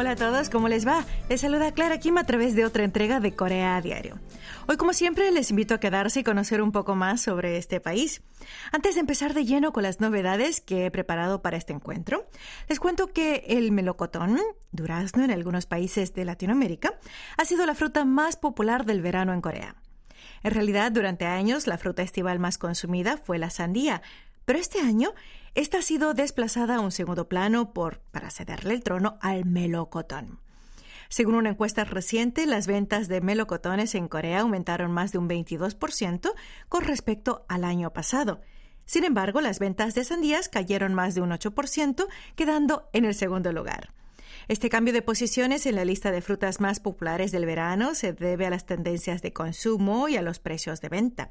Hola a todos, ¿cómo les va? Les saluda Clara Kim a través de otra entrega de Corea a Diario. Hoy, como siempre, les invito a quedarse y conocer un poco más sobre este país. Antes de empezar de lleno con las novedades que he preparado para este encuentro, les cuento que el melocotón, durazno en algunos países de Latinoamérica, ha sido la fruta más popular del verano en Corea. En realidad, durante años, la fruta estival más consumida fue la sandía, pero este año esta ha sido desplazada a un segundo plano por, para cederle el trono al melocotón. Según una encuesta reciente, las ventas de melocotones en Corea aumentaron más de un 22% con respecto al año pasado. Sin embargo, las ventas de sandías cayeron más de un 8%, quedando en el segundo lugar. Este cambio de posiciones en la lista de frutas más populares del verano se debe a las tendencias de consumo y a los precios de venta.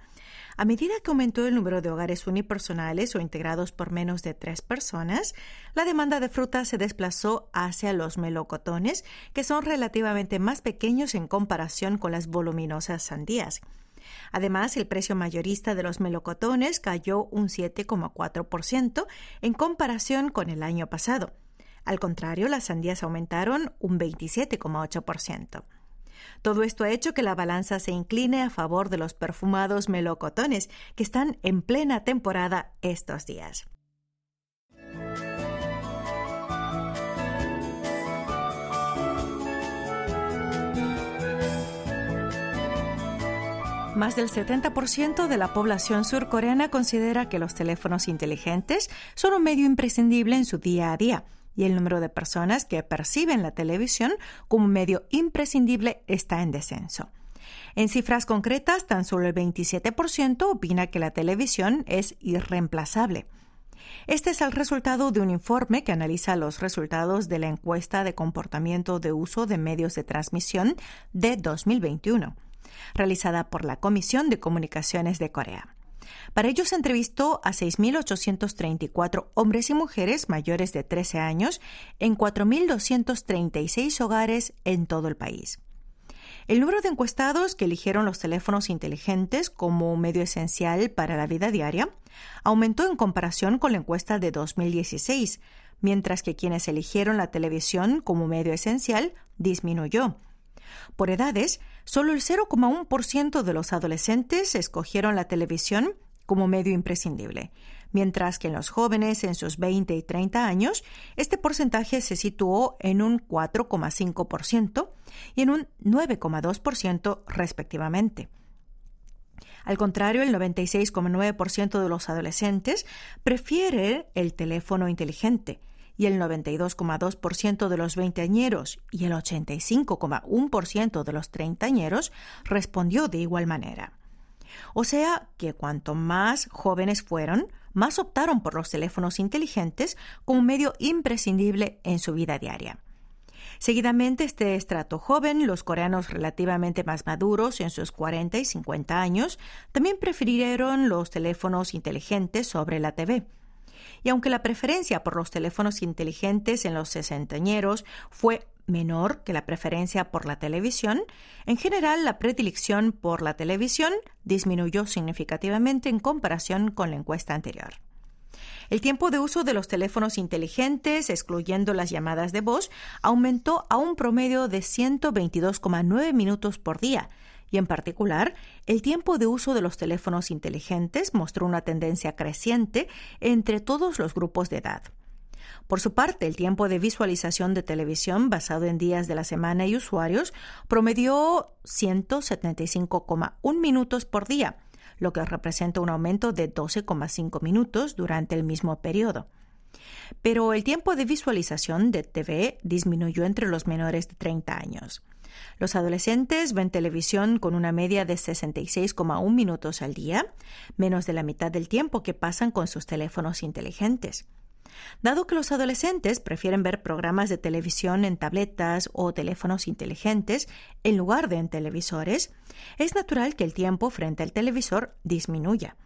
A medida que aumentó el número de hogares unipersonales o integrados por menos de tres personas, la demanda de frutas se desplazó hacia los melocotones, que son relativamente más pequeños en comparación con las voluminosas sandías. Además, el precio mayorista de los melocotones cayó un 7,4% en comparación con el año pasado. Al contrario, las sandías aumentaron un 27,8%. Todo esto ha hecho que la balanza se incline a favor de los perfumados melocotones, que están en plena temporada estos días. Más del 70% de la población surcoreana considera que los teléfonos inteligentes son un medio imprescindible en su día a día y el número de personas que perciben la televisión como medio imprescindible está en descenso. En cifras concretas, tan solo el 27% opina que la televisión es irreemplazable. Este es el resultado de un informe que analiza los resultados de la encuesta de comportamiento de uso de medios de transmisión de 2021, realizada por la Comisión de Comunicaciones de Corea. Para ello se entrevistó a 6.834 hombres y mujeres mayores de 13 años en 4.236 hogares en todo el país. El número de encuestados que eligieron los teléfonos inteligentes como medio esencial para la vida diaria aumentó en comparación con la encuesta de 2016, mientras que quienes eligieron la televisión como medio esencial disminuyó. Por edades, solo el 0,1% de los adolescentes escogieron la televisión como medio imprescindible, mientras que en los jóvenes en sus 20 y 30 años este porcentaje se situó en un 4,5% y en un 9,2% respectivamente. Al contrario, el 96,9% de los adolescentes prefiere el teléfono inteligente y el 92,2% de los veinteañeros y el 85,1% de los treintañeros respondió de igual manera. O sea que cuanto más jóvenes fueron, más optaron por los teléfonos inteligentes como medio imprescindible en su vida diaria. Seguidamente, este estrato joven, los coreanos relativamente más maduros en sus 40 y 50 años, también prefirieron los teléfonos inteligentes sobre la TV. Y aunque la preferencia por los teléfonos inteligentes en los sesentañeros fue menor que la preferencia por la televisión, en general la predilección por la televisión disminuyó significativamente en comparación con la encuesta anterior. El tiempo de uso de los teléfonos inteligentes, excluyendo las llamadas de voz, aumentó a un promedio de 122,9 minutos por día, y en particular, el tiempo de uso de los teléfonos inteligentes mostró una tendencia creciente entre todos los grupos de edad. Por su parte, el tiempo de visualización de televisión basado en días de la semana y usuarios promedió 175,1 minutos por día, lo que representa un aumento de 12,5 minutos durante el mismo periodo. Pero el tiempo de visualización de TV disminuyó entre los menores de 30 años. Los adolescentes ven televisión con una media de 66,1 minutos al día, menos de la mitad del tiempo que pasan con sus teléfonos inteligentes. Dado que los adolescentes prefieren ver programas de televisión en tabletas o teléfonos inteligentes en lugar de en televisores, es natural que el tiempo frente al televisor disminuya.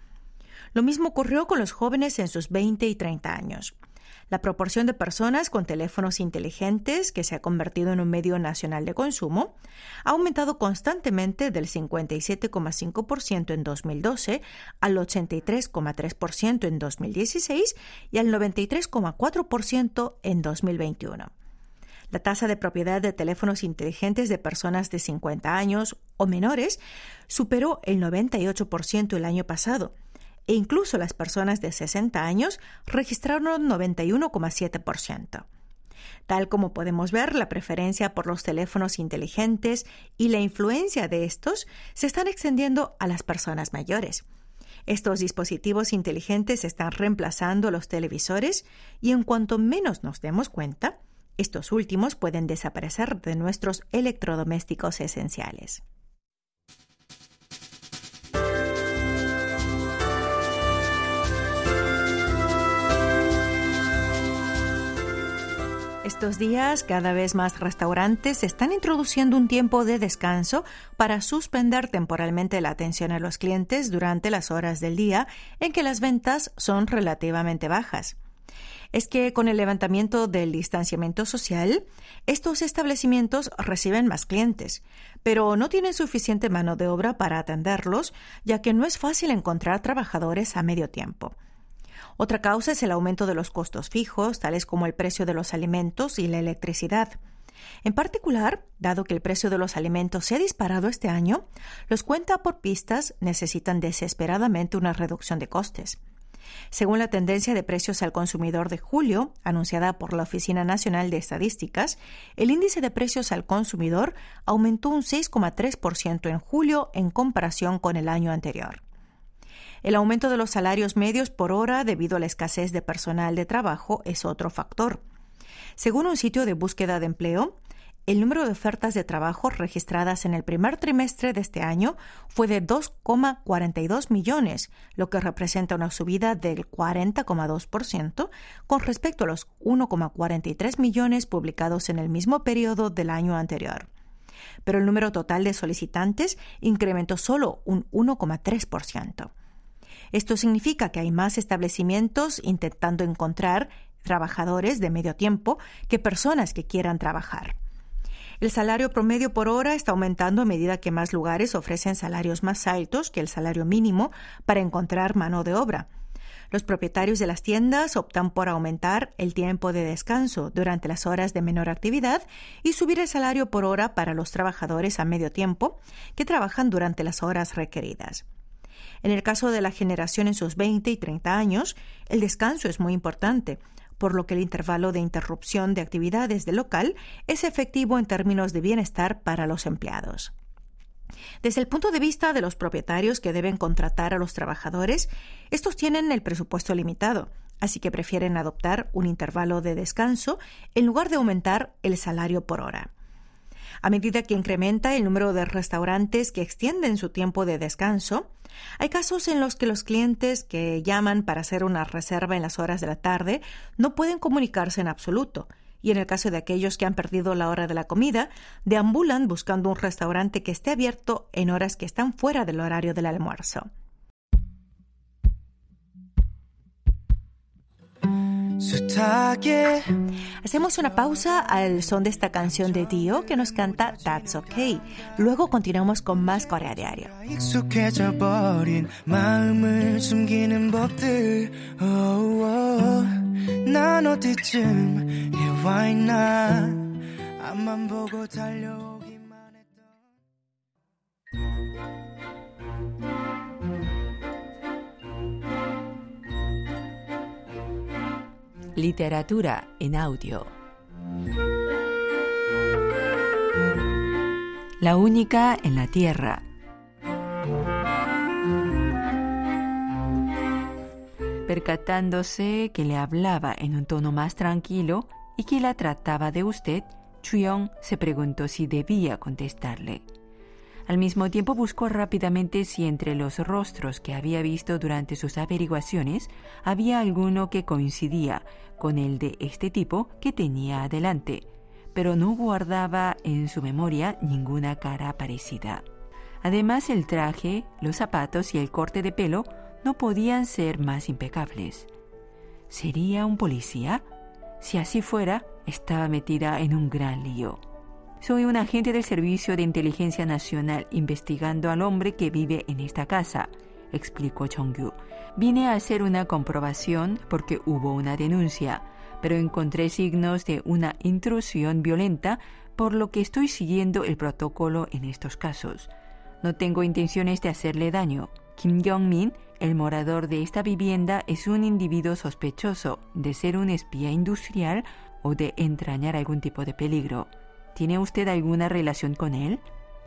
Lo mismo ocurrió con los jóvenes en sus 20 y 30 años. La proporción de personas con teléfonos inteligentes, que se ha convertido en un medio nacional de consumo, ha aumentado constantemente del 57,5% en 2012 al 83,3% en 2016 y al 93,4% en 2021. La tasa de propiedad de teléfonos inteligentes de personas de 50 años o menores superó el 98% el año pasado e incluso las personas de 60 años registraron 91,7%. Tal como podemos ver, la preferencia por los teléfonos inteligentes y la influencia de estos se están extendiendo a las personas mayores. Estos dispositivos inteligentes están reemplazando a los televisores y en cuanto menos nos demos cuenta, estos últimos pueden desaparecer de nuestros electrodomésticos esenciales. Estos días, cada vez más restaurantes están introduciendo un tiempo de descanso para suspender temporalmente la atención a los clientes durante las horas del día en que las ventas son relativamente bajas. Es que con el levantamiento del distanciamiento social, estos establecimientos reciben más clientes, pero no tienen suficiente mano de obra para atenderlos, ya que no es fácil encontrar trabajadores a medio tiempo. Otra causa es el aumento de los costos fijos, tales como el precio de los alimentos y la electricidad. En particular, dado que el precio de los alimentos se ha disparado este año, los cuenta por pistas necesitan desesperadamente una reducción de costes. Según la tendencia de precios al consumidor de julio, anunciada por la Oficina Nacional de Estadísticas, el índice de precios al consumidor aumentó un 6,3% en julio en comparación con el año anterior. El aumento de los salarios medios por hora debido a la escasez de personal de trabajo es otro factor. Según un sitio de búsqueda de empleo, el número de ofertas de trabajo registradas en el primer trimestre de este año fue de 2,42 millones, lo que representa una subida del 40,2% con respecto a los 1,43 millones publicados en el mismo periodo del año anterior. Pero el número total de solicitantes incrementó solo un 1,3%. Esto significa que hay más establecimientos intentando encontrar trabajadores de medio tiempo que personas que quieran trabajar. El salario promedio por hora está aumentando a medida que más lugares ofrecen salarios más altos que el salario mínimo para encontrar mano de obra. Los propietarios de las tiendas optan por aumentar el tiempo de descanso durante las horas de menor actividad y subir el salario por hora para los trabajadores a medio tiempo que trabajan durante las horas requeridas. En el caso de la generación en sus 20 y 30 años, el descanso es muy importante, por lo que el intervalo de interrupción de actividades del local es efectivo en términos de bienestar para los empleados. Desde el punto de vista de los propietarios que deben contratar a los trabajadores, estos tienen el presupuesto limitado, así que prefieren adoptar un intervalo de descanso en lugar de aumentar el salario por hora. A medida que incrementa el número de restaurantes que extienden su tiempo de descanso, hay casos en los que los clientes que llaman para hacer una reserva en las horas de la tarde no pueden comunicarse en absoluto, y en el caso de aquellos que han perdido la hora de la comida, deambulan buscando un restaurante que esté abierto en horas que están fuera del horario del almuerzo. Hacemos una pausa al son de esta canción de Dio que nos canta That's Okay. Luego continuamos con más Corea Diario. Literatura en audio. La única en la Tierra. Percatándose que le hablaba en un tono más tranquilo y que la trataba de usted, Chuyong se preguntó si debía contestarle. Al mismo tiempo buscó rápidamente si entre los rostros que había visto durante sus averiguaciones había alguno que coincidía con el de este tipo que tenía adelante, pero no guardaba en su memoria ninguna cara parecida. Además, el traje, los zapatos y el corte de pelo no podían ser más impecables. ¿Sería un policía? Si así fuera, estaba metida en un gran lío. Soy un agente del Servicio de Inteligencia Nacional investigando al hombre que vive en esta casa, explicó Chongyu. Vine a hacer una comprobación porque hubo una denuncia, pero encontré signos de una intrusión violenta, por lo que estoy siguiendo el protocolo en estos casos. No tengo intenciones de hacerle daño. Kim Jong-min, el morador de esta vivienda, es un individuo sospechoso de ser un espía industrial o de entrañar algún tipo de peligro. ¿Tiene usted alguna relación con él?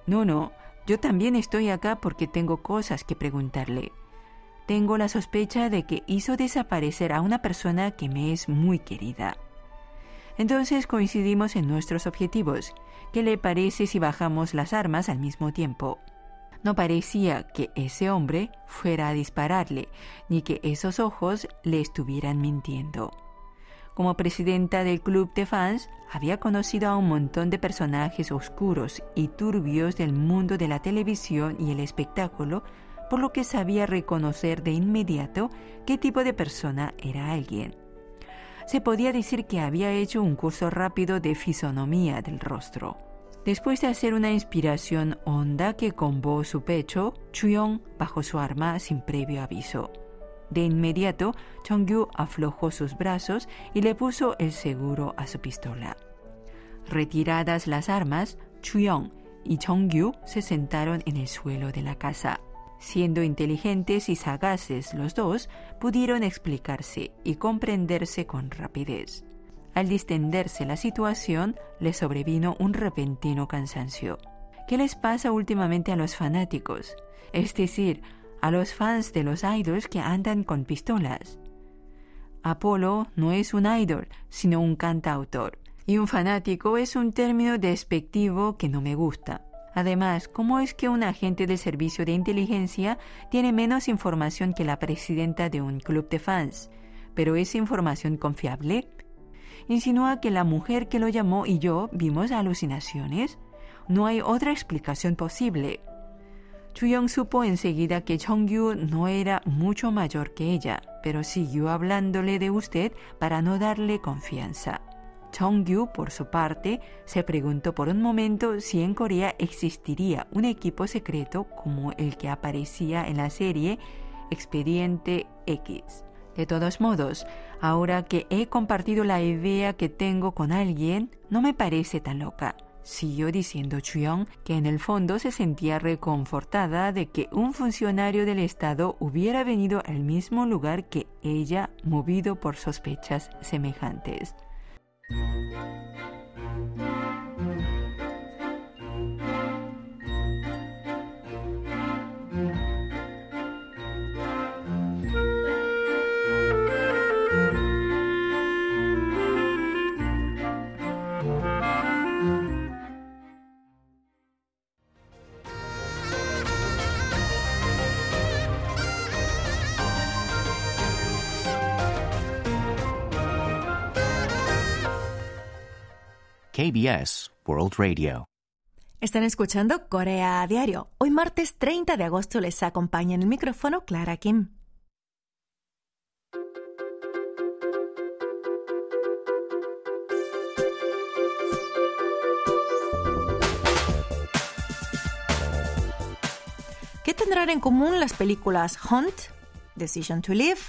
No, no. Yo también estoy acá porque tengo cosas que preguntarle. Tengo la sospecha de que hizo desaparecer a una persona que me es muy querida. Entonces coincidimos en nuestros objetivos. ¿Qué le parece si bajamos las armas al mismo tiempo? No parecía que ese hombre fuera a dispararle, ni que esos ojos le estuvieran mintiendo. Como presidenta del club de fans, había conocido a un montón de personajes oscuros y turbios del mundo de la televisión y el espectáculo, por lo que sabía reconocer de inmediato qué tipo de persona era alguien. Se podía decir que había hecho un curso rápido de fisonomía del rostro. Después de hacer una inspiración honda que combó su pecho, Chuyong bajó su arma sin previo aviso. De inmediato, Chongyu aflojó sus brazos y le puso el seguro a su pistola. Retiradas las armas, Chuyong y Chongyu se sentaron en el suelo de la casa. Siendo inteligentes y sagaces los dos, pudieron explicarse y comprenderse con rapidez. Al distenderse la situación, le sobrevino un repentino cansancio. ¿Qué les pasa últimamente a los fanáticos? Es decir, a los fans de los idols que andan con pistolas. Apolo no es un idol, sino un cantautor. Y un fanático es un término despectivo que no me gusta. Además, ¿cómo es que un agente de servicio de inteligencia tiene menos información que la presidenta de un club de fans? ¿Pero es información confiable? insinúa que la mujer que lo llamó y yo vimos alucinaciones. No hay otra explicación posible. Chuyong supo enseguida que Chongyu no era mucho mayor que ella, pero siguió hablándole de usted para no darle confianza. Chongyu, por su parte, se preguntó por un momento si en Corea existiría un equipo secreto como el que aparecía en la serie Expediente X. De todos modos, ahora que he compartido la idea que tengo con alguien, no me parece tan loca. Siguió diciendo Chuyong que en el fondo se sentía reconfortada de que un funcionario del Estado hubiera venido al mismo lugar que ella, movido por sospechas semejantes. KBS World Radio. Están escuchando Corea a Diario. Hoy martes 30 de agosto les acompaña en el micrófono Clara Kim. ¿Qué tendrán en común las películas Hunt, Decision to Live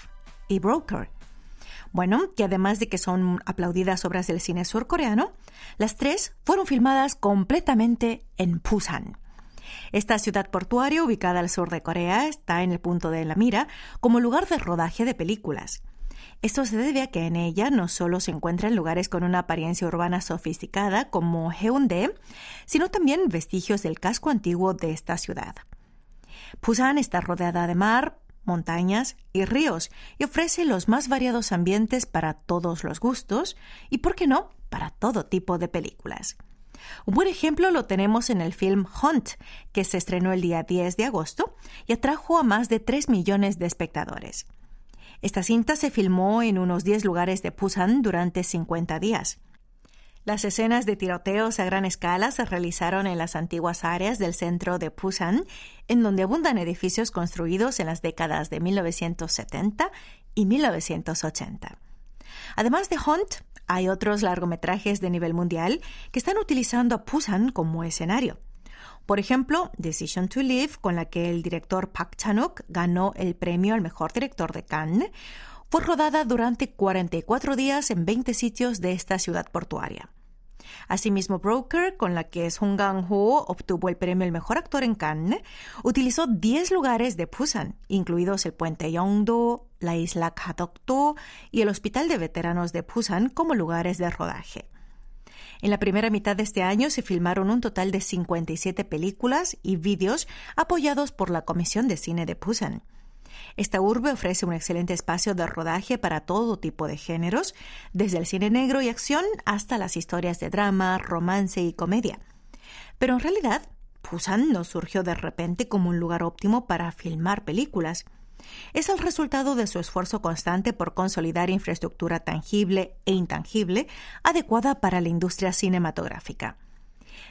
y Broker? Bueno, que además de que son aplaudidas obras del cine surcoreano, las tres fueron filmadas completamente en Busan. Esta ciudad portuaria, ubicada al sur de Corea, está en el punto de la mira como lugar de rodaje de películas. Esto se debe a que en ella no solo se encuentran lugares con una apariencia urbana sofisticada como Haeundae, sino también vestigios del casco antiguo de esta ciudad. Busan está rodeada de mar, montañas y ríos y ofrece los más variados ambientes para todos los gustos y, por qué no, para todo tipo de películas. Un buen ejemplo lo tenemos en el film Hunt, que se estrenó el día 10 de agosto y atrajo a más de 3 millones de espectadores. Esta cinta se filmó en unos 10 lugares de Busan durante 50 días. Las escenas de tiroteos a gran escala se realizaron en las antiguas áreas del centro de Busan, en donde abundan edificios construidos en las décadas de 1970 y 1980. Además de Hunt, hay otros largometrajes de nivel mundial que están utilizando a Busan como escenario. Por ejemplo, Decision to Live, con la que el director Park Chan-wook ganó el premio al mejor director de Cannes, fue rodada durante 44 días en 20 sitios de esta ciudad portuaria. Asimismo, Broker, con la que Song Kang-ho obtuvo el premio al mejor actor en Cannes, utilizó 10 lugares de Busan, incluidos el puente Yongdo, la isla Kadokdo y el hospital de veteranos de Busan como lugares de rodaje. En la primera mitad de este año se filmaron un total de 57 películas y vídeos apoyados por la Comisión de Cine de Busan. Esta urbe ofrece un excelente espacio de rodaje para todo tipo de géneros, desde el cine negro y acción hasta las historias de drama, romance y comedia. Pero en realidad, Busan no surgió de repente como un lugar óptimo para filmar películas. Es el resultado de su esfuerzo constante por consolidar infraestructura tangible e intangible adecuada para la industria cinematográfica.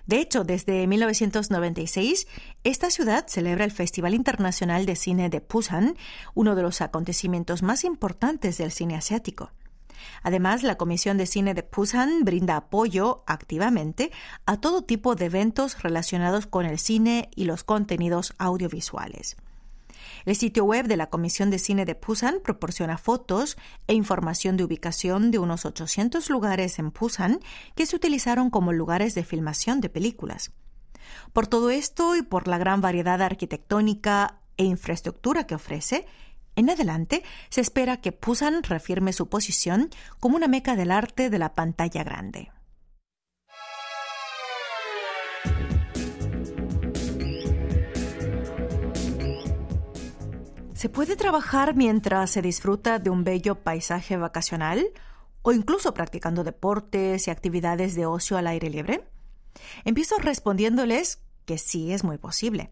De hecho, desde 1996, esta ciudad celebra el Festival Internacional de Cine de Busan, uno de los acontecimientos más importantes del cine asiático. Además, la Comisión de Cine de Busan brinda apoyo activamente a todo tipo de eventos relacionados con el cine y los contenidos audiovisuales. El sitio web de la Comisión de Cine de Busan proporciona fotos e información de ubicación de unos 800 lugares en Busan que se utilizaron como lugares de filmación de películas. Por todo esto y por la gran variedad arquitectónica e infraestructura que ofrece, en adelante se espera que Busan reafirme su posición como una meca del arte de la pantalla grande. ¿Se puede trabajar mientras se disfruta de un bello paisaje vacacional o incluso practicando deportes y actividades de ocio al aire libre? Empiezo respondiéndoles que sí es muy posible.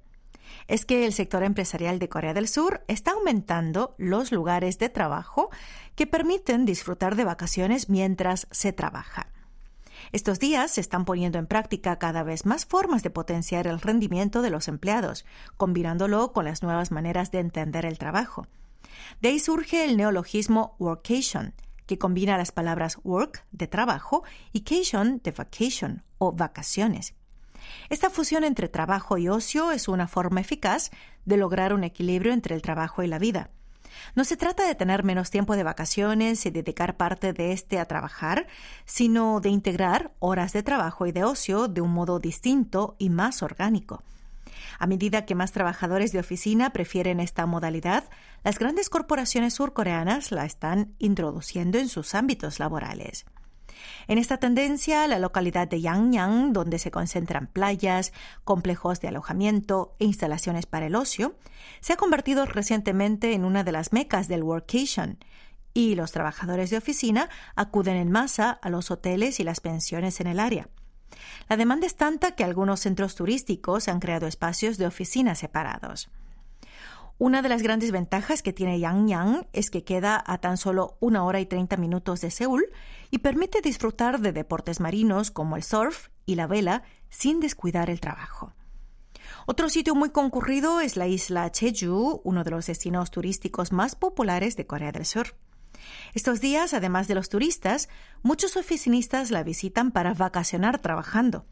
Es que el sector empresarial de Corea del Sur está aumentando los lugares de trabajo que permiten disfrutar de vacaciones mientras se trabaja. Estos días se están poniendo en práctica cada vez más formas de potenciar el rendimiento de los empleados, combinándolo con las nuevas maneras de entender el trabajo. De ahí surge el neologismo workation, que combina las palabras work de trabajo y cation de vacation o vacaciones. Esta fusión entre trabajo y ocio es una forma eficaz de lograr un equilibrio entre el trabajo y la vida. No se trata de tener menos tiempo de vacaciones y dedicar parte de este a trabajar, sino de integrar horas de trabajo y de ocio de un modo distinto y más orgánico. A medida que más trabajadores de oficina prefieren esta modalidad, las grandes corporaciones surcoreanas la están introduciendo en sus ámbitos laborales. En esta tendencia, la localidad de Yangyang, donde se concentran playas, complejos de alojamiento e instalaciones para el ocio, se ha convertido recientemente en una de las mecas del workation, y los trabajadores de oficina acuden en masa a los hoteles y las pensiones en el área. La demanda es tanta que algunos centros turísticos han creado espacios de oficina separados. Una de las grandes ventajas que tiene Yangyang es que queda a tan solo una hora y 30 minutos de Seúl y permite disfrutar de deportes marinos como el surf y la vela sin descuidar el trabajo. Otro sitio muy concurrido es la isla Jeju, uno de los destinos turísticos más populares de Corea del Sur. Estos días, además de los turistas, muchos oficinistas la visitan para vacacionar trabajando.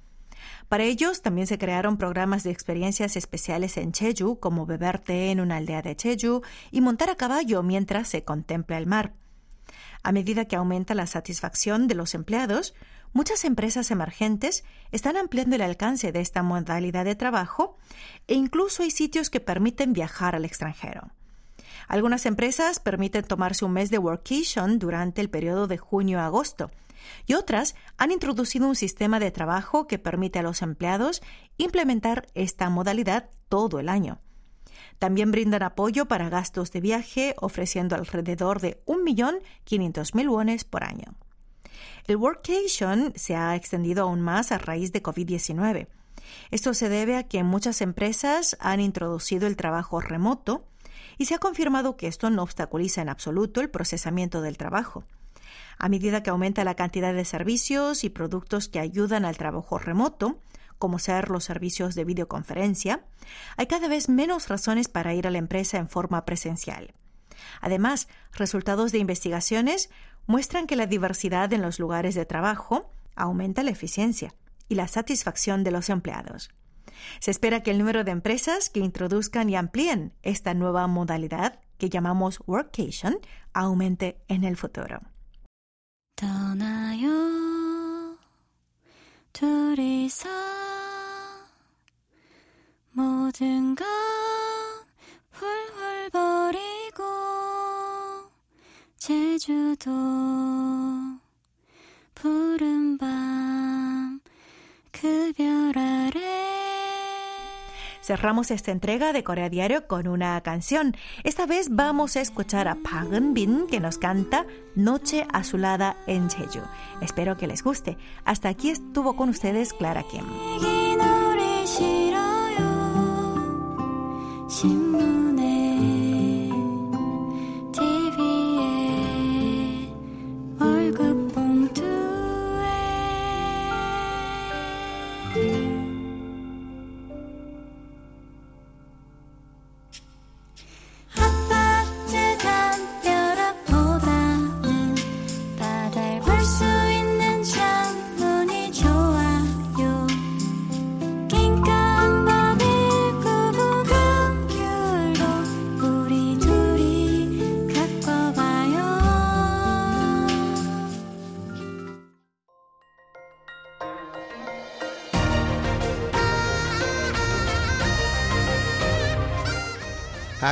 Para ellos también se crearon programas de experiencias especiales en Jeju, como beber té en una aldea de Jeju y montar a caballo mientras se contempla el mar. A medida que aumenta la satisfacción de los empleados, muchas empresas emergentes están ampliando el alcance de esta modalidad de trabajo e incluso hay sitios que permiten viajar al extranjero. Algunas empresas permiten tomarse un mes de workation durante el periodo de junio a agosto, y otras han introducido un sistema de trabajo que permite a los empleados implementar esta modalidad todo el año. También brindan apoyo para gastos de viaje, ofreciendo alrededor de 1.500.000 wones por año. El workation se ha extendido aún más a raíz de COVID-19. Esto se debe a que muchas empresas han introducido el trabajo remoto y se ha confirmado que esto no obstaculiza en absoluto el procesamiento del trabajo. A medida que aumenta la cantidad de servicios y productos que ayudan al trabajo remoto, como ser los servicios de videoconferencia, hay cada vez menos razones para ir a la empresa en forma presencial. Además, resultados de investigaciones muestran que la diversidad en los lugares de trabajo aumenta la eficiencia y la satisfacción de los empleados. Se espera que el número de empresas que introduzcan y amplíen esta nueva modalidad que llamamos workation, aumente en el futuro. 떠나요 둘이서 모든 건 훌훌 버리고 제주도 푸른 밤그 별 아래 Cerramos esta entrega de Corea Diario con una canción. Esta vez vamos a escuchar a Park Eun-bin que nos canta Noche azulada en Jeju. Espero que les guste. Hasta aquí estuvo con ustedes Clara Kim.